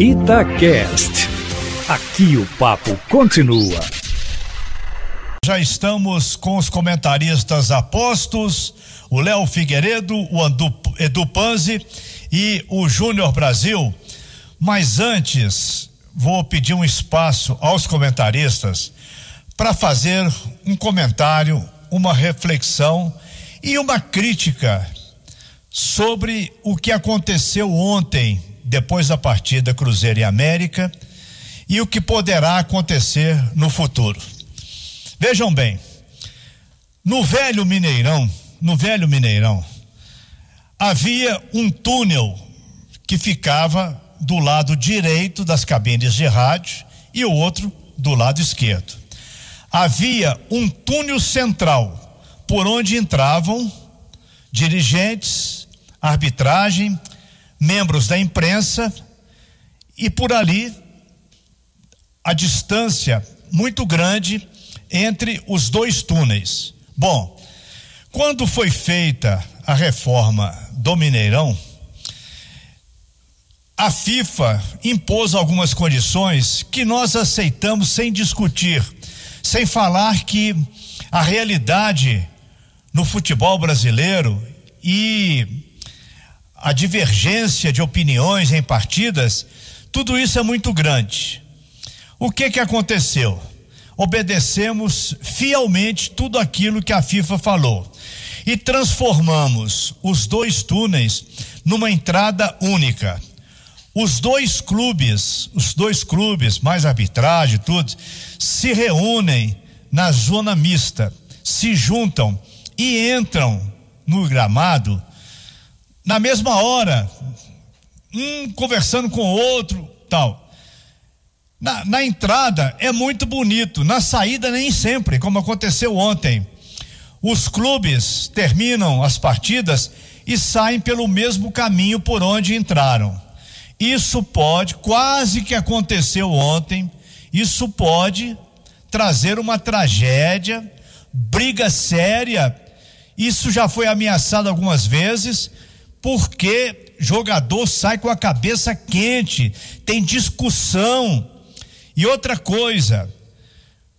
Itacast. Aqui o papo continua. Já estamos com os comentaristas apostos, o Léo Figueiredo, o Andu, Edu Panzi e o Júnior Brasil. Mas antes, vou pedir um espaço aos comentaristas para fazer um comentário, uma reflexão e uma crítica sobre o que aconteceu ontem depois da partida Cruzeiro e América e o que poderá acontecer no futuro. Vejam bem, no velho Mineirão, no velho Mineirão, havia um túnel que ficava do lado direito das cabines de rádio e o outro do lado esquerdo. Havia um túnel central por onde entravam dirigentes, arbitragem, membros da imprensa e por ali a distância muito grande entre os dois túneis. Bom, quando foi feita a reforma do Mineirão, a FIFA impôs algumas condições que nós aceitamos sem discutir, sem falar que a realidade no futebol brasileiro e a divergência de opiniões em partidas, tudo isso é muito grande. O que que aconteceu? Obedecemos fielmente tudo aquilo que a FIFA falou e transformamos os dois túneis numa entrada única. Os dois clubes, os dois clubes, mais arbitragem, tudo, se reúnem na zona mista, se juntam e entram no gramado na mesma hora, um conversando com o outro, tal. Na, na entrada é muito bonito, na saída nem sempre, como aconteceu ontem. Os clubes terminam as partidas e saem pelo mesmo caminho por onde entraram. Isso pode, quase que aconteceu ontem, isso pode trazer uma tragédia, briga séria. Isso já foi ameaçado algumas vezes porque jogador sai com a cabeça quente, tem discussão. E outra coisa,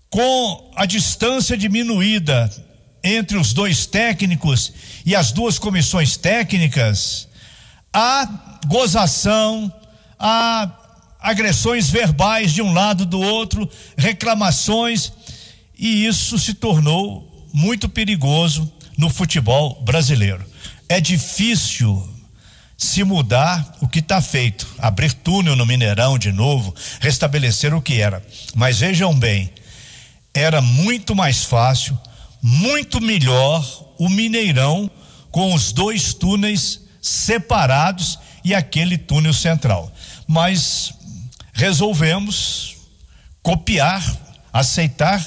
com a distância diminuída entre os dois técnicos e as duas comissões técnicas, há gozação, há agressões verbais de um lado do outro, reclamações, e isso se tornou muito perigoso no futebol brasileiro é difícil se mudar o que está feito, abrir túnel no Mineirão de novo, restabelecer o que era. Mas vejam bem, era muito mais fácil, muito melhor o Mineirão com os dois túneis separados e aquele túnel central. Mas resolvemos copiar, aceitar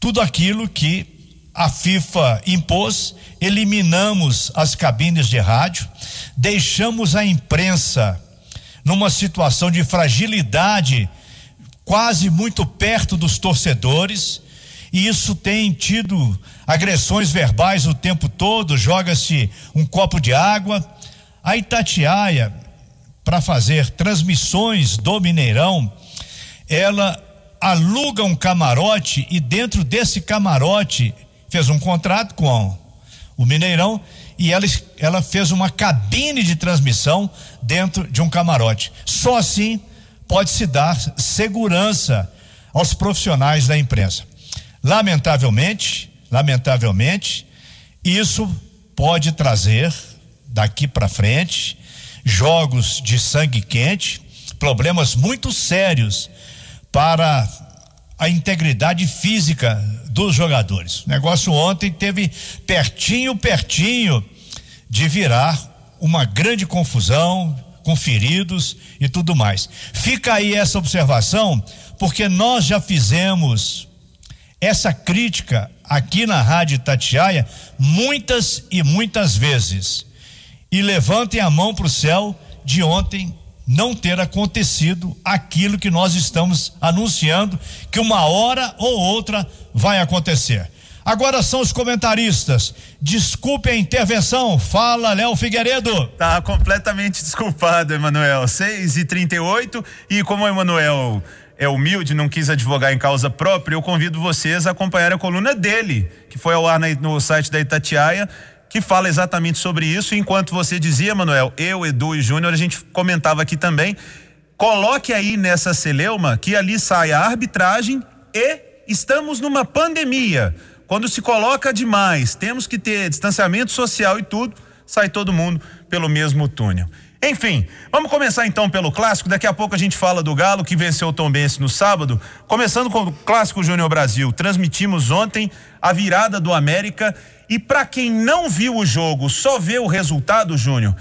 tudo aquilo que a FIFA impôs, eliminamos as cabines de rádio, deixamos a imprensa numa situação de fragilidade, quase muito perto dos torcedores, e isso tem tido agressões verbais o tempo todo, joga-se um copo de água. A Itatiaia, para fazer transmissões do Mineirão, ela aluga um camarote e dentro desse camarote fez um contrato com o Mineirão e ela, ela fez uma cabine de transmissão dentro de um camarote. Só assim pode se dar segurança aos profissionais da imprensa. Lamentavelmente, lamentavelmente, isso pode trazer daqui para frente jogos de sangue quente, problemas muito sérios para a integridade física dos jogadores. O negócio ontem teve pertinho, pertinho de virar uma grande confusão com feridos e tudo mais. Fica aí essa observação, porque nós já fizemos essa crítica aqui na Rádio Tatiaia muitas e muitas vezes. E levantem a mão para o céu de ontem não ter acontecido aquilo que nós estamos anunciando que uma hora ou outra vai acontecer. Agora são os comentaristas. Desculpe a intervenção. Fala, Léo Figueiredo. Tá completamente desculpado, Emanuel. 6 e 38 e como o Emanuel é humilde, não quis advogar em causa própria, eu convido vocês a acompanhar a coluna dele, que foi ao ar no site da Itatiaia, que fala exatamente sobre isso. Enquanto você dizia, Manuel, eu, Edu e Júnior, a gente comentava aqui também. Coloque aí nessa celeuma que ali sai a arbitragem e estamos numa pandemia. Quando se coloca demais, temos que ter distanciamento social e tudo, sai todo mundo pelo mesmo túnel. Enfim, vamos começar então pelo clássico. Daqui a pouco a gente fala do Galo que venceu o Tombense no sábado. Começando com o clássico Júnior Brasil. Transmitimos ontem a virada do América e para quem não viu o jogo, só vê o resultado, Júnior,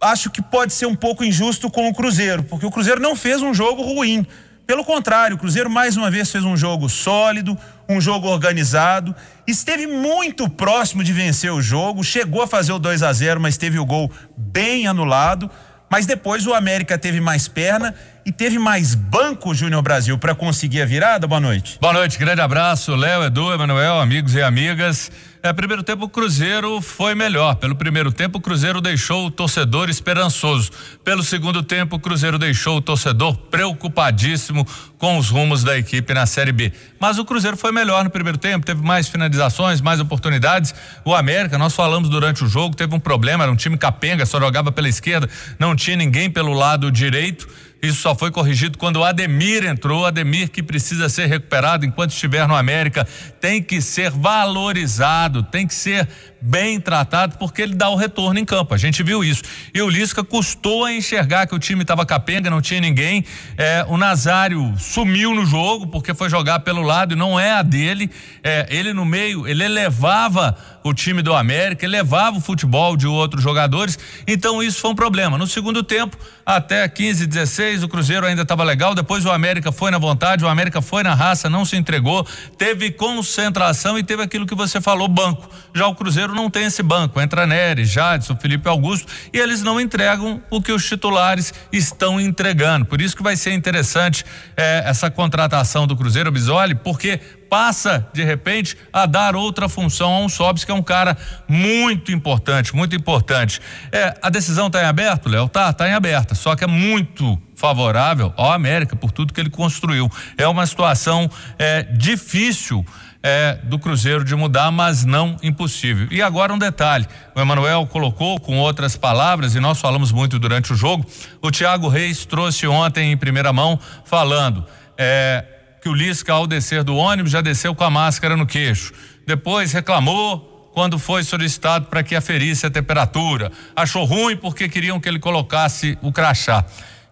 acho que pode ser um pouco injusto com o Cruzeiro, porque o Cruzeiro não fez um jogo ruim. Pelo contrário, o Cruzeiro mais uma vez fez um jogo sólido, um jogo organizado, esteve muito próximo de vencer o jogo, chegou a fazer o 2 a 0, mas teve o gol bem anulado. Mas depois o América teve mais perna e teve mais banco Júnior Brasil para conseguir a virada. Boa noite. Boa noite, grande abraço, Léo, Edu, Emanuel, amigos e amigas. É, primeiro tempo o Cruzeiro foi melhor. Pelo primeiro tempo o Cruzeiro deixou o torcedor esperançoso. Pelo segundo tempo o Cruzeiro deixou o torcedor preocupadíssimo com os rumos da equipe na Série B. Mas o Cruzeiro foi melhor no primeiro tempo, teve mais finalizações, mais oportunidades. O América, nós falamos durante o jogo, teve um problema, era um time capenga, só jogava pela esquerda, não tinha ninguém pelo lado direito. Isso só foi corrigido quando o Ademir entrou. Ademir que precisa ser recuperado enquanto estiver no América, tem que ser valorizado, tem que ser bem tratado porque ele dá o retorno em campo. A gente viu isso. E o Lisca custou a enxergar que o time estava capenga, não tinha ninguém. É, o Nazário sumiu no jogo porque foi jogar pelo lado e não é a dele. É, ele no meio, ele elevava o time do América, elevava o futebol de outros jogadores. Então isso foi um problema. No segundo tempo, até 15, 16, o Cruzeiro ainda estava legal. Depois o América foi na vontade, o América foi na raça, não se entregou, teve concentração e teve aquilo que você falou, banco. Já o Cruzeiro Não tem esse banco. Entra Neres, Jadson, Felipe Augusto e eles não entregam o que os titulares estão entregando. Por isso que vai ser interessante eh, essa contratação do Cruzeiro Bisoli, porque passa de repente a dar outra função a um Sobs que é um cara muito importante, muito importante. É, a decisão está em aberto, Léo? Tá, tá em aberta, só que é muito favorável ao América por tudo que ele construiu. É uma situação é, difícil é, do Cruzeiro de mudar, mas não impossível. E agora um detalhe: o Emanuel colocou com outras palavras, e nós falamos muito durante o jogo. O Thiago Reis trouxe ontem em primeira mão, falando é, que o Lisca, ao descer do ônibus, já desceu com a máscara no queixo. Depois reclamou quando foi solicitado para que aferisse a temperatura. Achou ruim porque queriam que ele colocasse o crachá.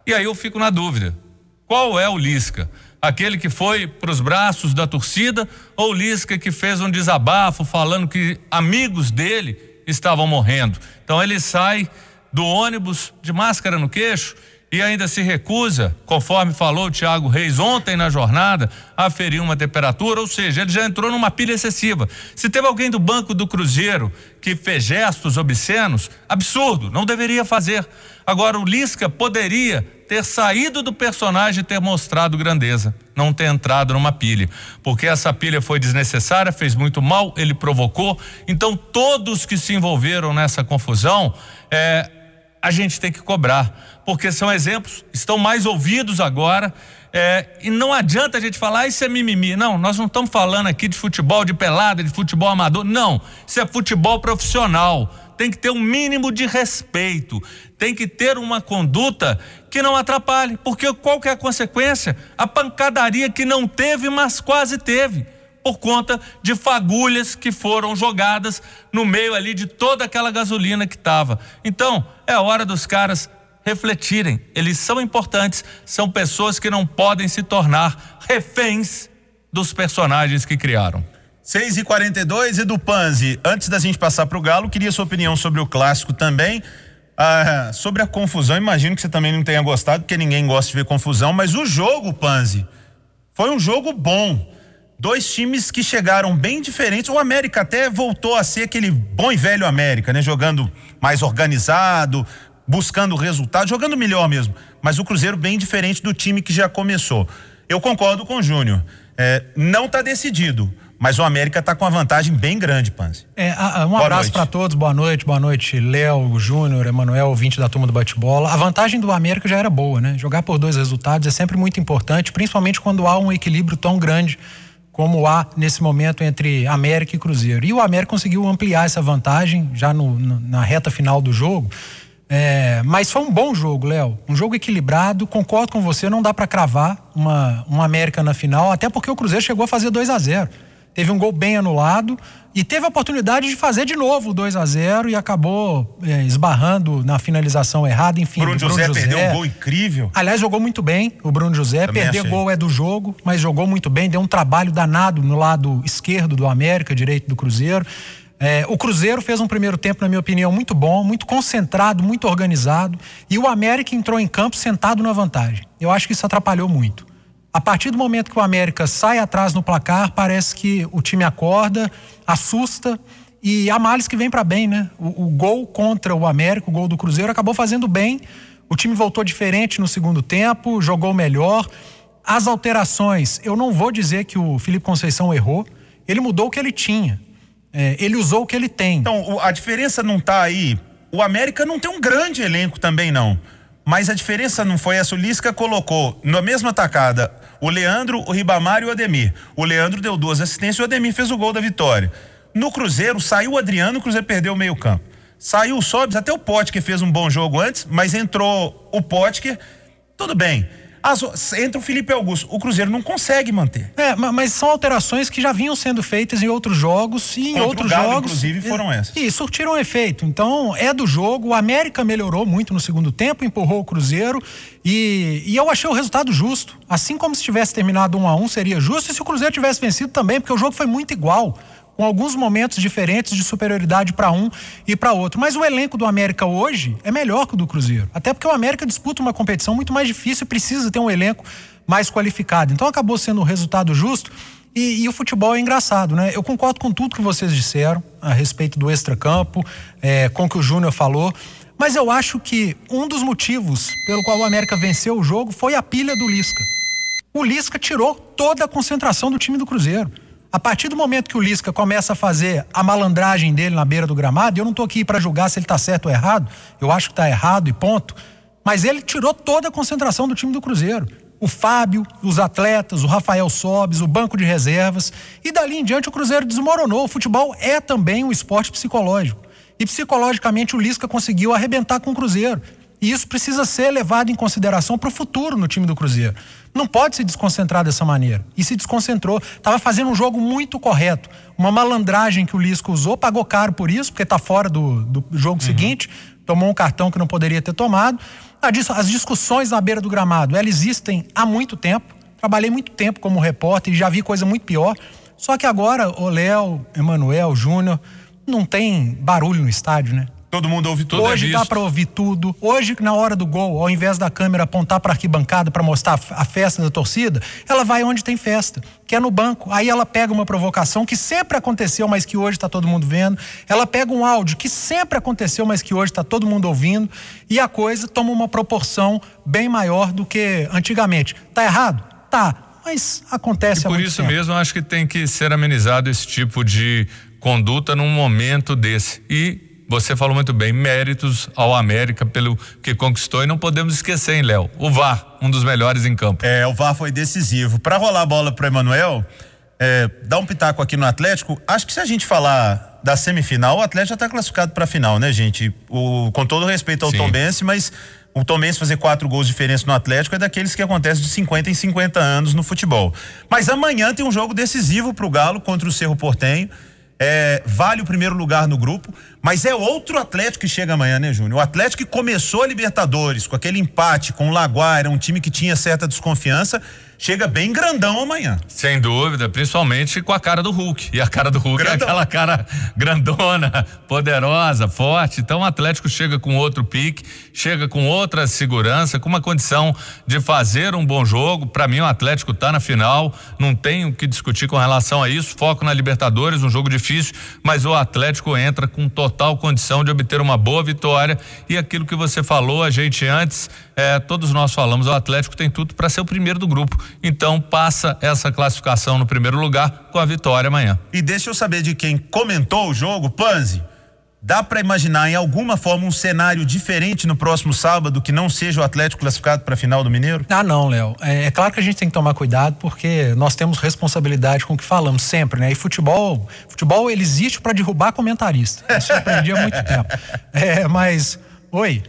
E aí eu fico na dúvida: qual é o Lisca? Aquele que foi para os braços da torcida, ou Lisca que fez um desabafo falando que amigos dele estavam morrendo. Então ele sai do ônibus de máscara no queixo e ainda se recusa, conforme falou o Tiago Reis ontem na jornada, a ferir uma temperatura, ou seja, ele já entrou numa pilha excessiva. Se teve alguém do banco do Cruzeiro que fez gestos obscenos, absurdo, não deveria fazer. Agora, o Lisca poderia ter saído do personagem e ter mostrado grandeza, não ter entrado numa pilha, porque essa pilha foi desnecessária, fez muito mal, ele provocou. Então, todos que se envolveram nessa confusão, é, a gente tem que cobrar, porque são exemplos, estão mais ouvidos agora. É, e não adianta a gente falar, ah, isso é mimimi. Não, nós não estamos falando aqui de futebol de pelada, de futebol amador. Não, isso é futebol profissional tem que ter um mínimo de respeito, tem que ter uma conduta que não atrapalhe, porque qual que é a consequência? A pancadaria que não teve, mas quase teve, por conta de fagulhas que foram jogadas no meio ali de toda aquela gasolina que estava. Então, é hora dos caras refletirem, eles são importantes, são pessoas que não podem se tornar reféns dos personagens que criaram. 6 e 42 e do Panzi. Antes da gente passar para o Galo, queria sua opinião sobre o clássico também. Ah, sobre a confusão, imagino que você também não tenha gostado, porque ninguém gosta de ver confusão, mas o jogo, Panzi, foi um jogo bom. Dois times que chegaram bem diferentes. O América até voltou a ser aquele bom e velho América, né? Jogando mais organizado, buscando resultado, jogando melhor mesmo. Mas o Cruzeiro bem diferente do time que já começou. Eu concordo com o Júnior. É, não está decidido Mas o América está com uma vantagem bem grande, Panzi. É, um boa abraço para todos, boa noite, boa noite, Léo, Júnior, Emanuel, ouvinte da turma do bate-bola. A vantagem do América já era boa, né? Jogar por dois resultados é sempre muito importante, principalmente quando há um equilíbrio tão grande como há nesse momento entre América e Cruzeiro. E o América conseguiu ampliar essa vantagem já no, na reta final do jogo. É, mas foi um bom jogo, Léo. Um jogo equilibrado. Concordo com você, não dá para cravar uma, uma América na final, até porque o Cruzeiro chegou a fazer 2 a 0 Teve um gol bem anulado e teve a oportunidade de fazer de novo o 2 a 0 e acabou é, esbarrando na finalização errada. Enfim, Bruno, Bruno José, José perdeu um gol incrível. Aliás, jogou muito bem o Bruno José. Também Perder achei. gol é do jogo, mas jogou muito bem. Deu um trabalho danado no lado esquerdo do América, direito do Cruzeiro. É, o Cruzeiro fez um primeiro tempo, na minha opinião, muito bom, muito concentrado, muito organizado. E o América entrou em campo sentado na vantagem. Eu acho que isso atrapalhou muito. A partir do momento que o América sai atrás no placar, parece que o time acorda, assusta e há males que vem para bem, né? O, o, gol contra o América, o gol do Cruzeiro, acabou fazendo bem. O time voltou diferente no segundo tempo, jogou melhor. As alterações, eu não vou dizer que o Felipe Conceição errou, ele mudou o que ele tinha. É, ele usou o que ele tem. Então, a diferença não está aí. O América não tem um grande elenco também, não. Mas a diferença não foi essa. O Lisca colocou na mesma tacada o Leandro, o Ribamar e o Ademir. O Leandro deu duas assistências e o Ademir fez o gol da vitória. No Cruzeiro, saiu o Adriano, o Cruzeiro perdeu o meio-campo. Saiu o Sobs, até o Potker fez um bom jogo antes, mas entrou o Potker. Tudo bem. As, entra o Felipe Augusto. O Cruzeiro não consegue manter. É, mas são alterações que já vinham sendo feitas em outros jogos e em Contra outros Galo, jogos. Inclusive, foram essas. E surtiram efeito. Então, é do jogo. O América melhorou muito no segundo tempo, empurrou o Cruzeiro. E, e eu achei o resultado justo. Assim como se tivesse terminado um a um, seria justo. E se o Cruzeiro tivesse vencido também, porque o jogo foi muito igual com alguns momentos diferentes de superioridade para um e para outro. Mas o elenco do América hoje é melhor que o do Cruzeiro. Até porque o América disputa uma competição muito mais difícil e precisa ter um elenco mais qualificado. Então acabou sendo um resultado justo. E, e, o futebol é engraçado, né? Eu concordo com tudo que vocês disseram a respeito do extracampo, é, com o que o Júnior falou. Mas eu acho que um dos motivos pelo qual o América venceu o jogo foi a pilha do Lisca. O Lisca tirou toda a concentração do time do Cruzeiro. A partir do momento que o Lisca começa a fazer a malandragem dele na beira do gramado, eu não estou aqui para julgar se ele está certo ou errado, eu acho que está errado e ponto. Mas ele tirou toda a concentração do time do Cruzeiro. O Fábio, os atletas, o Rafael Sobes, o banco de reservas. E dali em diante o Cruzeiro desmoronou. O futebol é também um esporte psicológico. E psicologicamente o Lisca conseguiu arrebentar com o Cruzeiro. E isso precisa ser levado em consideração para o futuro no time do Cruzeiro. Não pode se desconcentrar dessa maneira. E se desconcentrou. Estava fazendo um jogo muito correto. Uma malandragem que o Lisco usou, pagou caro por isso, porque está fora do, do jogo uhum. seguinte, tomou um cartão que não poderia ter tomado. As discussões na beira do gramado, elas existem há muito tempo. Trabalhei muito tempo como repórter e já vi coisa muito pior. Só que agora o Léo, Emanuel, Júnior, não tem barulho no estádio, né? Todo mundo ouve tudo. Hoje é dá para ouvir tudo. Hoje, na hora do gol, ao invés da câmera apontar para arquibancada para mostrar a festa da torcida, ela vai onde tem festa, que é no banco. Aí ela pega uma provocação que sempre aconteceu, mas que hoje está todo mundo vendo. Ela pega um áudio que sempre aconteceu, mas que hoje está todo mundo ouvindo. E a coisa toma uma proporção bem maior do que antigamente. Tá errado? Tá. Mas acontece e Por isso tempo. mesmo, acho que tem que ser amenizado esse tipo de conduta num momento desse. E você falou muito bem, méritos ao América pelo que conquistou e não podemos esquecer, hein, Léo? O VAR, um dos melhores em campo. É, o VAR foi decisivo. Para rolar a bola pro Emanuel, é, dar um pitaco aqui no Atlético, acho que se a gente falar da semifinal, o Atlético já está classificado para a final, né, gente? O, com todo respeito ao Sim. Tom Bense, mas o Tom Bense fazer quatro gols de diferença no Atlético é daqueles que acontece de 50 em 50 anos no futebol. Mas amanhã tem um jogo decisivo para o Galo contra o Cerro Portenho é, vale o primeiro lugar no grupo, mas é outro Atlético que chega amanhã, né, Júnior? O Atlético que começou a Libertadores com aquele empate com o Laguaira, um time que tinha certa desconfiança, chega bem grandão amanhã. Sem dúvida, principalmente com a cara do Hulk. E a cara do Hulk é grandão. é aquela cara grandona, poderosa, forte. Então o Atlético chega com outro pique, chega com outra segurança, com uma condição de fazer um bom jogo. Para mim, o Atlético está na final, não tem o que discutir com relação a isso. Foco na Libertadores, um jogo difícil, mas o Atlético entra com total condição de obter uma boa vitória. E aquilo que você falou, a gente antes É, todos nós falamos, o Atlético tem tudo para ser o primeiro do grupo. Então passa essa classificação no primeiro lugar com a vitória amanhã. E deixa eu saber de quem comentou o jogo, Panzi. Dá para imaginar em alguma forma um cenário diferente no próximo sábado que não seja o Atlético classificado para a final do Mineiro? Ah, não, Léo. É, é, claro que a gente tem que tomar cuidado porque nós temos responsabilidade com o que falamos sempre, né? E futebol, futebol ele existe para derrubar comentarista. Isso eu aprendi há muito tempo. É, mas, oi.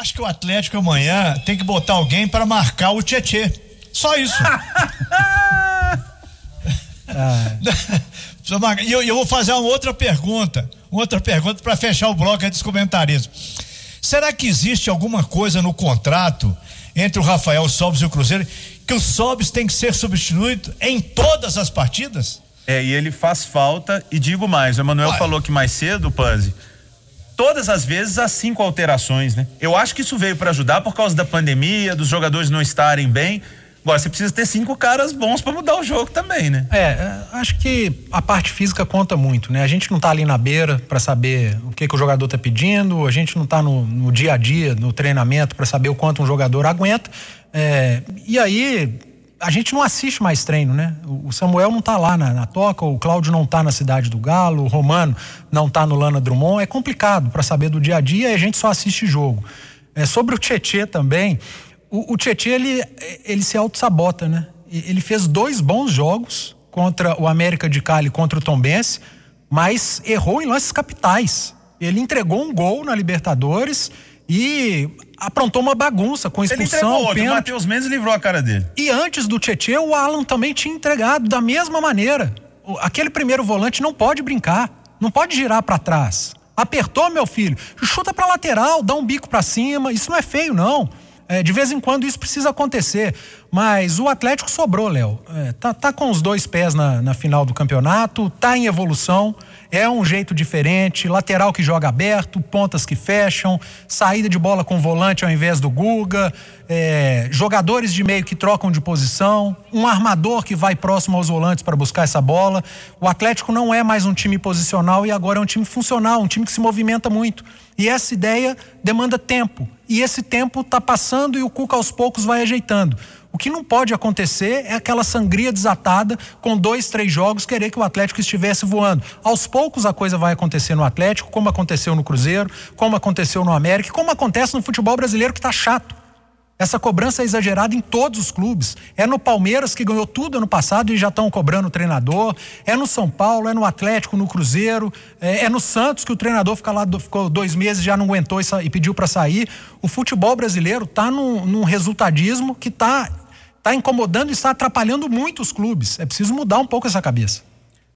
Acho que o Atlético amanhã tem que botar alguém para marcar o Tietê. Só isso. ah. E eu, eu vou fazer uma outra pergunta outra pergunta para fechar o bloco dos comentários. Será que existe alguma coisa no contrato entre o Rafael Sobis e o Cruzeiro que o Sobis tem que ser substituído em todas as partidas? É, e ele faz falta, e digo mais, o Emanuel falou que mais cedo, Panzi, todas as vezes há cinco alterações, né? Eu acho que isso veio para ajudar por causa da pandemia, dos jogadores não estarem bem, Agora, você precisa ter cinco caras bons para mudar o jogo também, né? É, é, acho que a parte física conta muito, né? A gente não tá ali na beira para saber o que, que o jogador tá pedindo, a gente não tá no, no dia a dia, no treinamento, para saber o quanto um jogador aguenta. É, e aí, a gente não assiste mais treino, né? O Samuel não tá lá na, na, toca, o Cláudio não tá na cidade do Galo, o Romano não tá no Lana Drummond. É complicado para saber do dia a dia e a gente só assiste jogo. É, sobre o Tietê também, o, o ele, ele se auto-sabota, né? Ele fez dois bons jogos contra o América de Cali contra o Tombense, mas errou em lances capitais. Ele entregou um gol na Libertadores e aprontou uma bagunça com expulsão. Ele entregou outro, o Matheus Mendes livrou a cara dele. E antes do Tietchan, o Alan também tinha entregado da mesma maneira. Aquele primeiro volante não pode brincar, não pode girar para trás. Apertou, meu filho, chuta para lateral, dá um bico para cima, isso não é feio não. É, de vez em quando isso precisa acontecer. Mas o Atlético sobrou, Léo. É, tá, tá com os dois pés na, na final do campeonato, tá em evolução é um jeito diferente, lateral que joga aberto, pontas que fecham, saída de bola com volante ao invés do Guga, é, jogadores de meio que trocam de posição, um armador que vai próximo aos volantes para buscar essa bola. O Atlético não é mais um time posicional e agora é um time funcional, um time que se movimenta muito. E essa ideia demanda tempo. E esse tempo está passando e o Cuca aos poucos vai ajeitando. O que não pode acontecer é aquela sangria desatada com dois, três jogos querer que o Atlético estivesse voando. Aos poucos a coisa vai acontecer no Atlético, como aconteceu no Cruzeiro, como aconteceu no América, como acontece no futebol brasileiro que está chato. Essa cobrança é exagerada em todos os clubes. É no Palmeiras que ganhou tudo ano passado e já estão cobrando o treinador. É no São Paulo, é no Atlético, no Cruzeiro. É, é no Santos que o treinador fica lá, ficou dois meses já não aguentou e, pediu para sair. O futebol brasileiro está num, num resultadismo que está tá incomodando e está atrapalhando muito os clubes. É preciso mudar um pouco essa cabeça.